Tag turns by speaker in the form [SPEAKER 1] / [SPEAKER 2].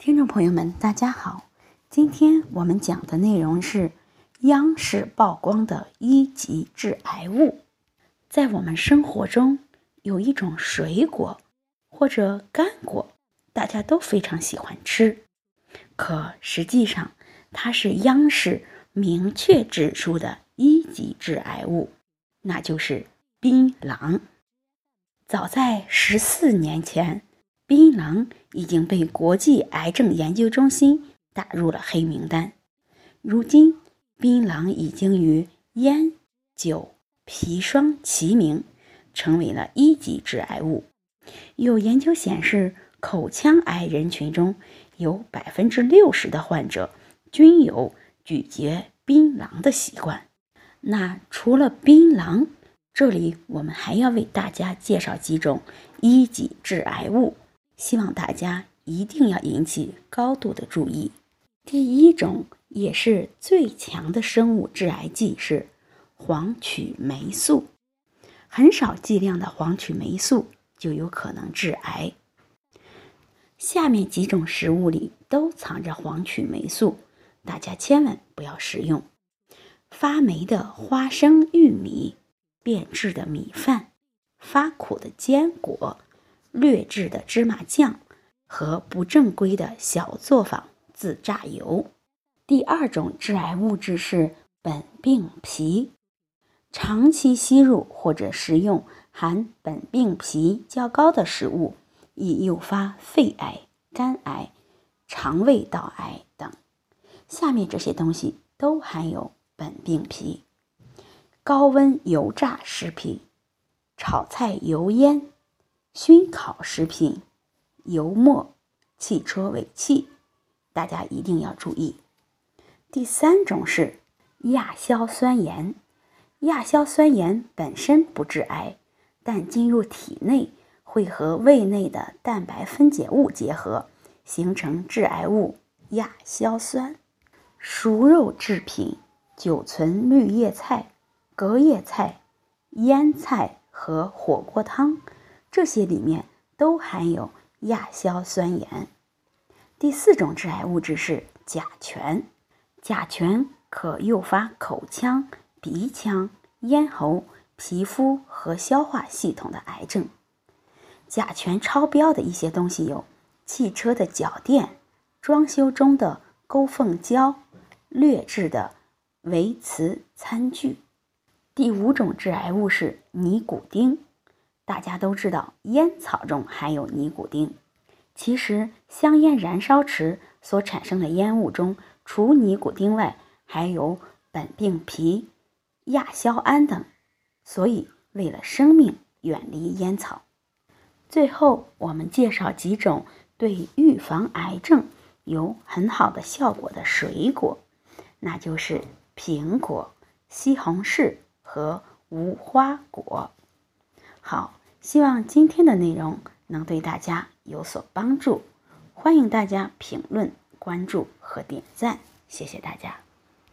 [SPEAKER 1] 听众朋友们，大家好，今天我们讲的内容是央视曝光的一级致癌物。在我们生活中，有一种水果或者干果，大家都非常喜欢吃，可实际上它是央视明确指出的一级致癌物，那就是槟榔。早在十四年前。槟榔已经被国际癌症研究中心打入了黑名单。如今，槟榔已经与烟、酒、砒霜齐名，成为了一级致癌物。有研究显示，口腔癌人群中有百分之六十的患者均有咀嚼槟榔的习惯。那除了槟榔，这里我们还要为大家介绍几种一级致癌物。希望大家一定要引起高度的注意。第一种也是最强的生物致癌剂是黄曲霉素，很少剂量的黄曲霉素就有可能致癌。下面几种食物里都藏着黄曲霉素，大家千万不要食用：发霉的花生、玉米、变质的米饭、发苦的坚果。劣质的芝麻酱和不正规的小作坊自榨油。第二种致癌物质是苯并芘，长期吸入或者食用含苯并芘较高的食物，易诱发肺癌、肝癌、肠胃道癌等。下面这些东西都含有苯并芘：高温油炸食品、炒菜油烟。熏烤食品、油墨、汽车尾气，大家一定要注意。第三种是亚硝酸盐，亚硝酸盐本身不致癌，但进入体内会和胃内的蛋白分解物结合，形成致癌物亚硝酸。熟肉制品、久存绿叶菜、隔夜菜、腌菜和火锅汤。这些里面都含有亚硝酸盐。第四种致癌物质是甲醛，甲醛可诱发口腔、鼻腔、咽喉、皮肤和消化系统的癌症。甲醛超标的一些东西有汽车的脚垫、装修中的勾缝胶、劣质的维瓷餐具。第五种致癌物是尼古丁。大家都知道，烟草中含有尼古丁。其实，香烟燃烧时所产生的烟雾中，除尼古丁外，还有苯并芘、亚硝胺等。所以，为了生命，远离烟草。最后，我们介绍几种对预防癌症有很好的效果的水果，那就是苹果、西红柿和无花果。好。希望今天的内容能对大家有所帮助，欢迎大家评论、关注和点赞，谢谢大家。